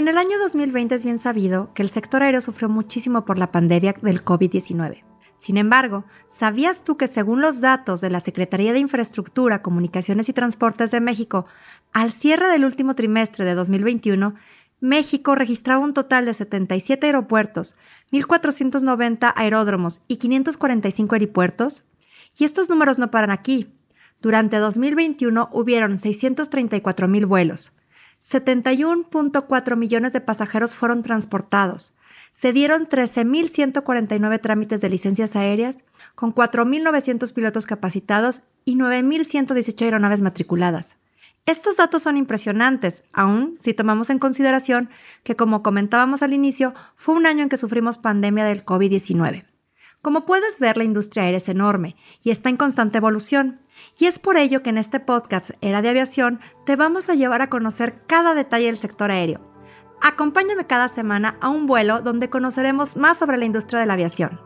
En el año 2020 es bien sabido que el sector aéreo sufrió muchísimo por la pandemia del COVID-19. Sin embargo, ¿sabías tú que según los datos de la Secretaría de Infraestructura, Comunicaciones y Transportes de México, al cierre del último trimestre de 2021, México registraba un total de 77 aeropuertos, 1.490 aeródromos y 545 aeropuertos? Y estos números no paran aquí. Durante 2021 hubieron 634.000 vuelos, 71.4 millones de pasajeros fueron transportados. Se dieron 13.149 trámites de licencias aéreas, con 4.900 pilotos capacitados y 9.118 aeronaves matriculadas. Estos datos son impresionantes, aun si tomamos en consideración que, como comentábamos al inicio, fue un año en que sufrimos pandemia del COVID-19. Como puedes ver, la industria aérea es enorme y está en constante evolución. Y es por ello que en este podcast Era de Aviación te vamos a llevar a conocer cada detalle del sector aéreo. Acompáñame cada semana a un vuelo donde conoceremos más sobre la industria de la aviación.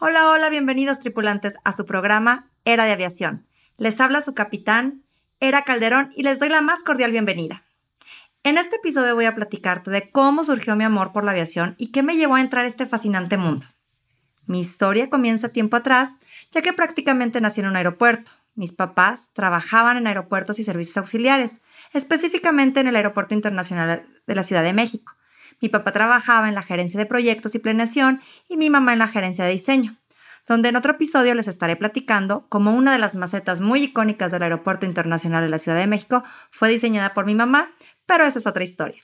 Hola, hola, bienvenidos tripulantes a su programa Era de Aviación. Les habla su capitán, Era Calderón, y les doy la más cordial bienvenida. En este episodio voy a platicarte de cómo surgió mi amor por la aviación y qué me llevó a entrar a este fascinante mundo. Mi historia comienza tiempo atrás, ya que prácticamente nací en un aeropuerto. Mis papás trabajaban en aeropuertos y servicios auxiliares, específicamente en el Aeropuerto Internacional de la Ciudad de México. Mi papá trabajaba en la gerencia de proyectos y planeación y mi mamá en la gerencia de diseño, donde en otro episodio les estaré platicando cómo una de las macetas muy icónicas del Aeropuerto Internacional de la Ciudad de México fue diseñada por mi mamá pero esa es otra historia.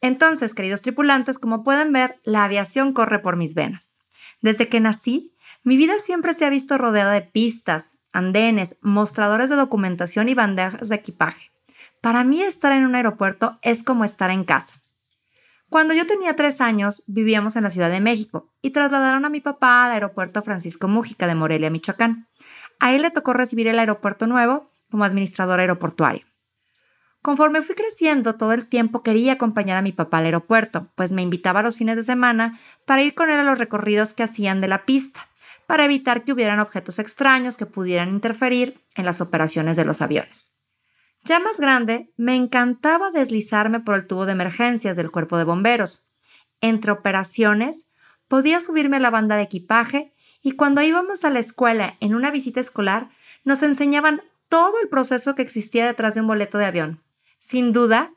Entonces, queridos tripulantes, como pueden ver, la aviación corre por mis venas. Desde que nací, mi vida siempre se ha visto rodeada de pistas, andenes, mostradores de documentación y bandejas de equipaje. Para mí estar en un aeropuerto es como estar en casa. Cuando yo tenía tres años, vivíamos en la Ciudad de México y trasladaron a mi papá al aeropuerto Francisco Mújica de Morelia, Michoacán. A él le tocó recibir el aeropuerto nuevo como administrador aeroportuario. Conforme fui creciendo, todo el tiempo quería acompañar a mi papá al aeropuerto, pues me invitaba los fines de semana para ir con él a los recorridos que hacían de la pista, para evitar que hubieran objetos extraños que pudieran interferir en las operaciones de los aviones. Ya más grande, me encantaba deslizarme por el tubo de emergencias del cuerpo de bomberos. Entre operaciones, podía subirme a la banda de equipaje y cuando íbamos a la escuela en una visita escolar, nos enseñaban todo el proceso que existía detrás de un boleto de avión sin duda,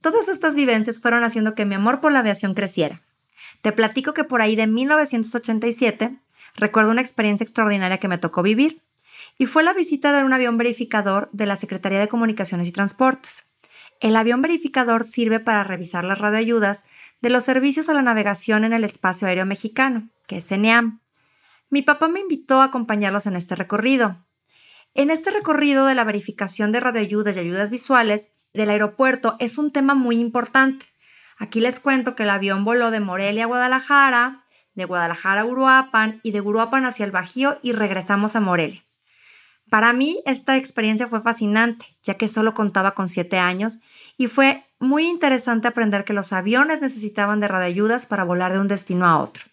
todas estas vivencias fueron haciendo que mi amor por la aviación creciera. Te platico que por ahí de 1987 recuerdo una experiencia extraordinaria que me tocó vivir y fue la visita de un avión verificador de la Secretaría de Comunicaciones y Transportes. El avión verificador sirve para revisar las radioayudas de los servicios a la navegación en el espacio aéreo mexicano, que es CENEAM. Mi papá me invitó a acompañarlos en este recorrido. En este recorrido de la verificación de radioayudas y ayudas visuales, del aeropuerto es un tema muy importante. Aquí les cuento que el avión voló de Morelia a Guadalajara, de Guadalajara a Uruapan y de Uruapan hacia el Bajío y regresamos a Morelia. Para mí esta experiencia fue fascinante, ya que solo contaba con siete años y fue muy interesante aprender que los aviones necesitaban de radioayudas para volar de un destino a otro.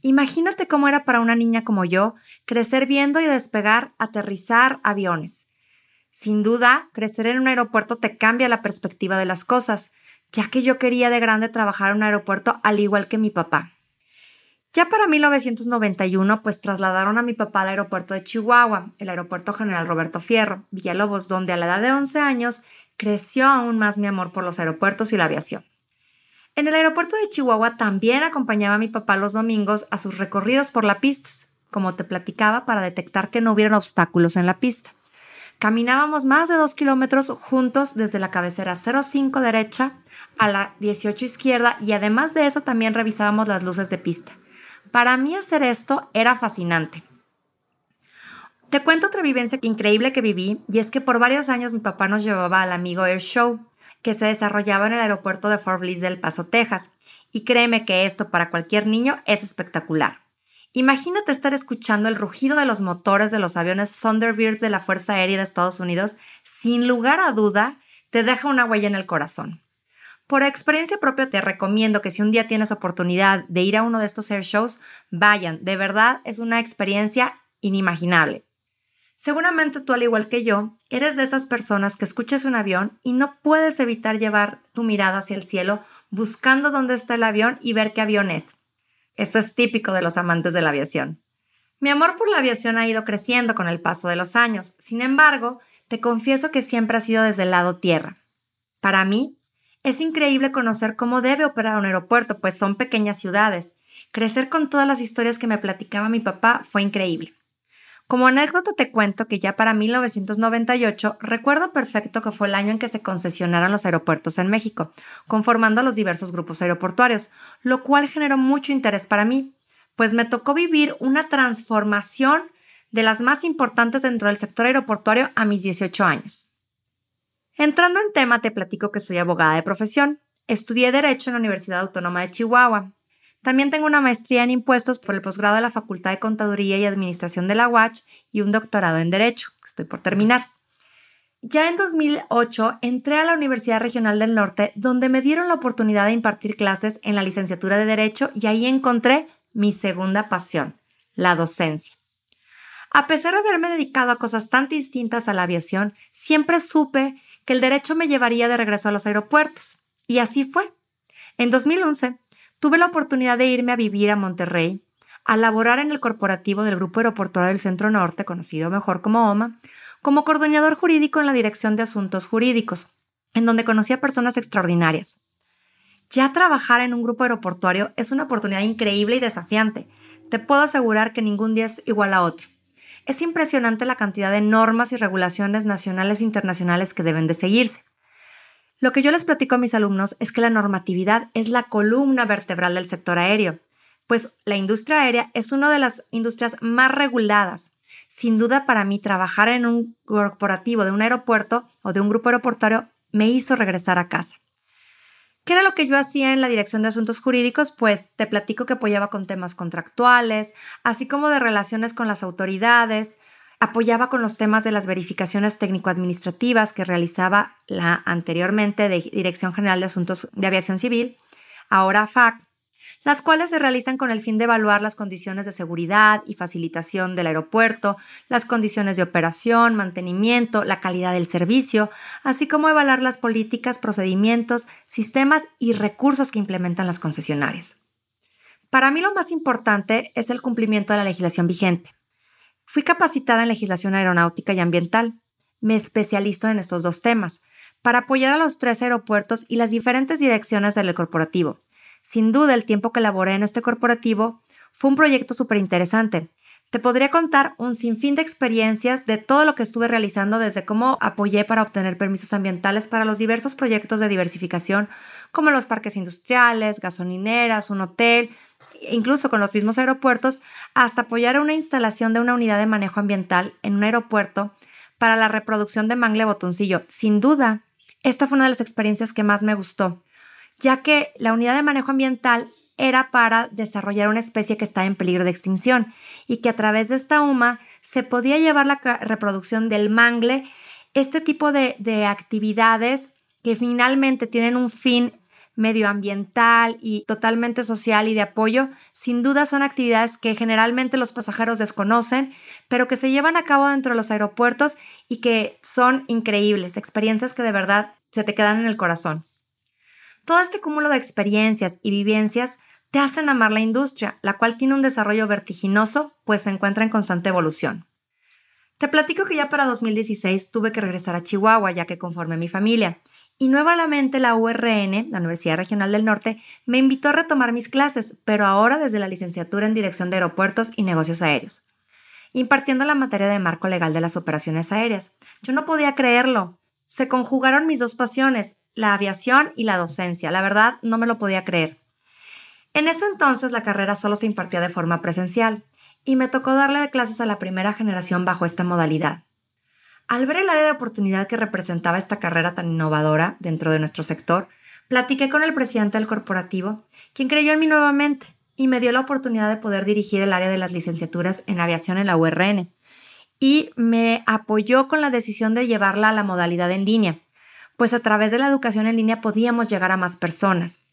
Imagínate cómo era para una niña como yo crecer viendo y despegar, aterrizar aviones. Sin duda, crecer en un aeropuerto te cambia la perspectiva de las cosas, ya que yo quería de grande trabajar en un aeropuerto al igual que mi papá. Ya para 1991, pues trasladaron a mi papá al aeropuerto de Chihuahua, el aeropuerto General Roberto Fierro, Villalobos, donde a la edad de 11 años creció aún más mi amor por los aeropuertos y la aviación. En el aeropuerto de Chihuahua también acompañaba a mi papá los domingos a sus recorridos por la pista, como te platicaba, para detectar que no hubieran obstáculos en la pista. Caminábamos más de dos kilómetros juntos desde la cabecera 05 derecha a la 18 izquierda y además de eso también revisábamos las luces de pista. Para mí hacer esto era fascinante. Te cuento otra vivencia increíble que viví y es que por varios años mi papá nos llevaba al amigo Air Show que se desarrollaba en el aeropuerto de Fort Bliss del Paso, Texas. Y créeme que esto para cualquier niño es espectacular. Imagínate estar escuchando el rugido de los motores de los aviones Thunderbirds de la Fuerza Aérea de Estados Unidos, sin lugar a duda, te deja una huella en el corazón. Por experiencia propia te recomiendo que si un día tienes oportunidad de ir a uno de estos air shows, vayan, de verdad es una experiencia inimaginable. Seguramente tú, al igual que yo, eres de esas personas que escuchas un avión y no puedes evitar llevar tu mirada hacia el cielo buscando dónde está el avión y ver qué avión es. Esto es típico de los amantes de la aviación. Mi amor por la aviación ha ido creciendo con el paso de los años. Sin embargo, te confieso que siempre ha sido desde el lado tierra. Para mí, es increíble conocer cómo debe operar un aeropuerto, pues son pequeñas ciudades. Crecer con todas las historias que me platicaba mi papá fue increíble. Como anécdota te cuento que ya para 1998 recuerdo perfecto que fue el año en que se concesionaron los aeropuertos en México, conformando los diversos grupos aeroportuarios, lo cual generó mucho interés para mí, pues me tocó vivir una transformación de las más importantes dentro del sector aeroportuario a mis 18 años. Entrando en tema, te platico que soy abogada de profesión. Estudié Derecho en la Universidad Autónoma de Chihuahua, también tengo una maestría en impuestos por el posgrado de la Facultad de Contaduría y Administración de la UACH y un doctorado en Derecho, que estoy por terminar. Ya en 2008 entré a la Universidad Regional del Norte, donde me dieron la oportunidad de impartir clases en la licenciatura de Derecho y ahí encontré mi segunda pasión, la docencia. A pesar de haberme dedicado a cosas tan distintas a la aviación, siempre supe que el derecho me llevaría de regreso a los aeropuertos. Y así fue. En 2011 tuve la oportunidad de irme a vivir a Monterrey, a laborar en el corporativo del Grupo Aeroportuario del Centro Norte, conocido mejor como OMA, como coordinador jurídico en la Dirección de Asuntos Jurídicos, en donde conocí a personas extraordinarias. Ya trabajar en un grupo aeroportuario es una oportunidad increíble y desafiante. Te puedo asegurar que ningún día es igual a otro. Es impresionante la cantidad de normas y regulaciones nacionales e internacionales que deben de seguirse. Lo que yo les platico a mis alumnos es que la normatividad es la columna vertebral del sector aéreo, pues la industria aérea es una de las industrias más reguladas. Sin duda para mí trabajar en un corporativo de un aeropuerto o de un grupo aeroportuario me hizo regresar a casa. ¿Qué era lo que yo hacía en la Dirección de Asuntos Jurídicos? Pues te platico que apoyaba con temas contractuales, así como de relaciones con las autoridades, apoyaba con los temas de las verificaciones técnico-administrativas que realizaba la anteriormente de Dirección General de Asuntos de Aviación Civil, ahora FAC, las cuales se realizan con el fin de evaluar las condiciones de seguridad y facilitación del aeropuerto, las condiciones de operación, mantenimiento, la calidad del servicio, así como evaluar las políticas, procedimientos, sistemas y recursos que implementan las concesionarias. Para mí lo más importante es el cumplimiento de la legislación vigente. Fui capacitada en legislación aeronáutica y ambiental. Me especializo en estos dos temas, para apoyar a los tres aeropuertos y las diferentes direcciones del corporativo. Sin duda, el tiempo que laboré en este corporativo fue un proyecto súper interesante. Te podría contar un sinfín de experiencias de todo lo que estuve realizando desde cómo apoyé para obtener permisos ambientales para los diversos proyectos de diversificación, como los parques industriales, gasolineras, un hotel, incluso con los mismos aeropuertos, hasta apoyar una instalación de una unidad de manejo ambiental en un aeropuerto para la reproducción de mangle botoncillo. Sin duda, esta fue una de las experiencias que más me gustó, ya que la unidad de manejo ambiental era para desarrollar una especie que está en peligro de extinción y que a través de esta UMA se podía llevar la reproducción del mangle, este tipo de, de actividades que finalmente tienen un fin medioambiental y totalmente social y de apoyo, sin duda son actividades que generalmente los pasajeros desconocen, pero que se llevan a cabo dentro de los aeropuertos y que son increíbles, experiencias que de verdad se te quedan en el corazón. Todo este cúmulo de experiencias y vivencias te hacen amar la industria, la cual tiene un desarrollo vertiginoso, pues se encuentra en constante evolución. Te platico que ya para 2016 tuve que regresar a Chihuahua, ya que conformé mi familia, y nuevamente la URN, la Universidad Regional del Norte, me invitó a retomar mis clases, pero ahora desde la licenciatura en Dirección de Aeropuertos y Negocios Aéreos, impartiendo la materia de marco legal de las operaciones aéreas. Yo no podía creerlo. Se conjugaron mis dos pasiones, la aviación y la docencia. La verdad, no me lo podía creer. En ese entonces la carrera solo se impartía de forma presencial y me tocó darle clases a la primera generación bajo esta modalidad. Al ver el área de oportunidad que representaba esta carrera tan innovadora dentro de nuestro sector, platiqué con el presidente del corporativo, quien creyó en mí nuevamente y me dio la oportunidad de poder dirigir el área de las licenciaturas en aviación en la URN. Y me apoyó con la decisión de llevarla a la modalidad en línea, pues a través de la educación en línea podíamos llegar a más personas.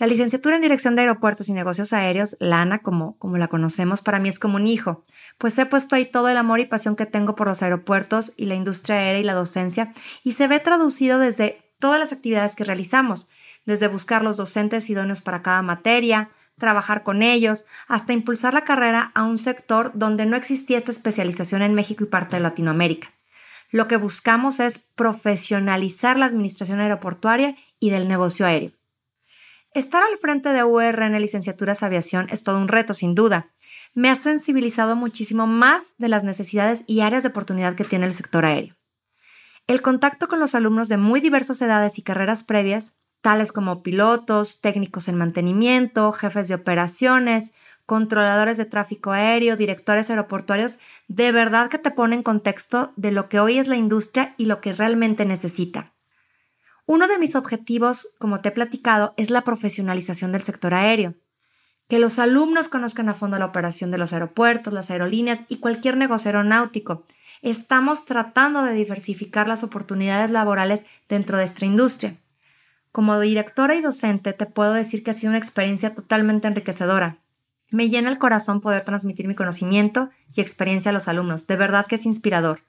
La licenciatura en Dirección de Aeropuertos y Negocios Aéreos, LANA, como, como la conocemos, para mí es como un hijo, pues he puesto ahí todo el amor y pasión que tengo por los aeropuertos y la industria aérea y la docencia, y se ve traducido desde todas las actividades que realizamos, desde buscar los docentes idóneos para cada materia, trabajar con ellos, hasta impulsar la carrera a un sector donde no existía esta especialización en México y parte de Latinoamérica. Lo que buscamos es profesionalizar la administración aeroportuaria y del negocio aéreo. Estar al frente de URN Licenciaturas Aviación es todo un reto, sin duda. Me ha sensibilizado muchísimo más de las necesidades y áreas de oportunidad que tiene el sector aéreo. El contacto con los alumnos de muy diversas edades y carreras previas, tales como pilotos, técnicos en mantenimiento, jefes de operaciones, controladores de tráfico aéreo, directores aeroportuarios, de verdad que te pone en contexto de lo que hoy es la industria y lo que realmente necesita. Uno de mis objetivos, como te he platicado, es la profesionalización del sector aéreo. Que los alumnos conozcan a fondo la operación de los aeropuertos, las aerolíneas y cualquier negocio aeronáutico. Estamos tratando de diversificar las oportunidades laborales dentro de esta industria. Como directora y docente te puedo decir que ha sido una experiencia totalmente enriquecedora. Me llena el corazón poder transmitir mi conocimiento y experiencia a los alumnos. De verdad que es inspirador.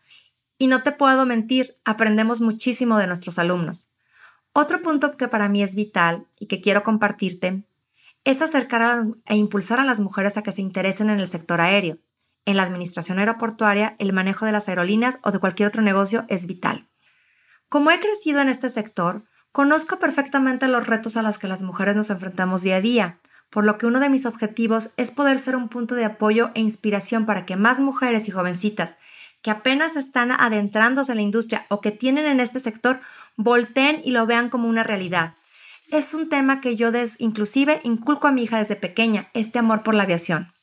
Y no te puedo mentir, aprendemos muchísimo de nuestros alumnos. Otro punto que para mí es vital y que quiero compartirte es acercar e impulsar a las mujeres a que se interesen en el sector aéreo. En la administración aeroportuaria, el manejo de las aerolíneas o de cualquier otro negocio es vital. Como he crecido en este sector, conozco perfectamente los retos a los que las mujeres nos enfrentamos día a día, por lo que uno de mis objetivos es poder ser un punto de apoyo e inspiración para que más mujeres y jovencitas que apenas están adentrándose en la industria o que tienen en este sector volteen y lo vean como una realidad. Es un tema que yo des, inclusive inculco a mi hija desde pequeña, este amor por la aviación.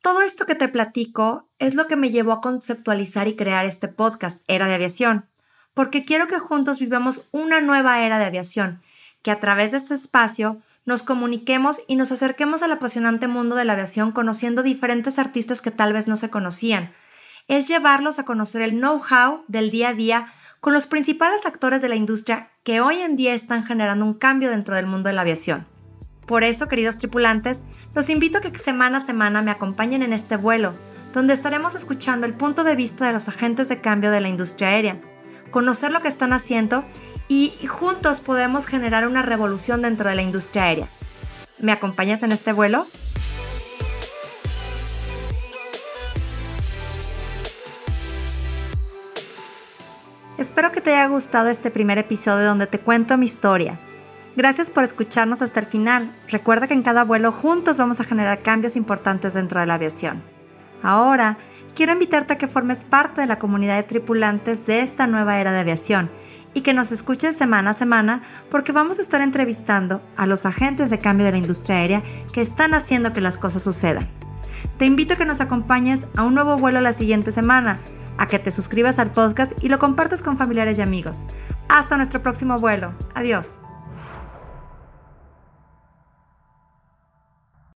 Todo esto que te platico es lo que me llevó a conceptualizar y crear este podcast, Era de Aviación, porque quiero que juntos vivamos una nueva era de aviación, que a través de este espacio nos comuniquemos y nos acerquemos al apasionante mundo de la aviación conociendo diferentes artistas que tal vez no se conocían, es llevarlos a conocer el know-how del día a día con los principales actores de la industria que hoy en día están generando un cambio dentro del mundo de la aviación. Por eso, queridos tripulantes, los invito a que semana a semana me acompañen en este vuelo, donde estaremos escuchando el punto de vista de los agentes de cambio de la industria aérea, conocer lo que están haciendo y juntos podemos generar una revolución dentro de la industria aérea. ¿Me acompañas en este vuelo? Espero que te haya gustado este primer episodio donde te cuento mi historia. Gracias por escucharnos hasta el final. Recuerda que en cada vuelo juntos vamos a generar cambios importantes dentro de la aviación. Ahora, quiero invitarte a que formes parte de la comunidad de tripulantes de esta nueva era de aviación y que nos escuches semana a semana porque vamos a estar entrevistando a los agentes de cambio de la industria aérea que están haciendo que las cosas sucedan. Te invito a que nos acompañes a un nuevo vuelo la siguiente semana a que te suscribas al podcast y lo compartas con familiares y amigos. Hasta nuestro próximo vuelo. Adiós.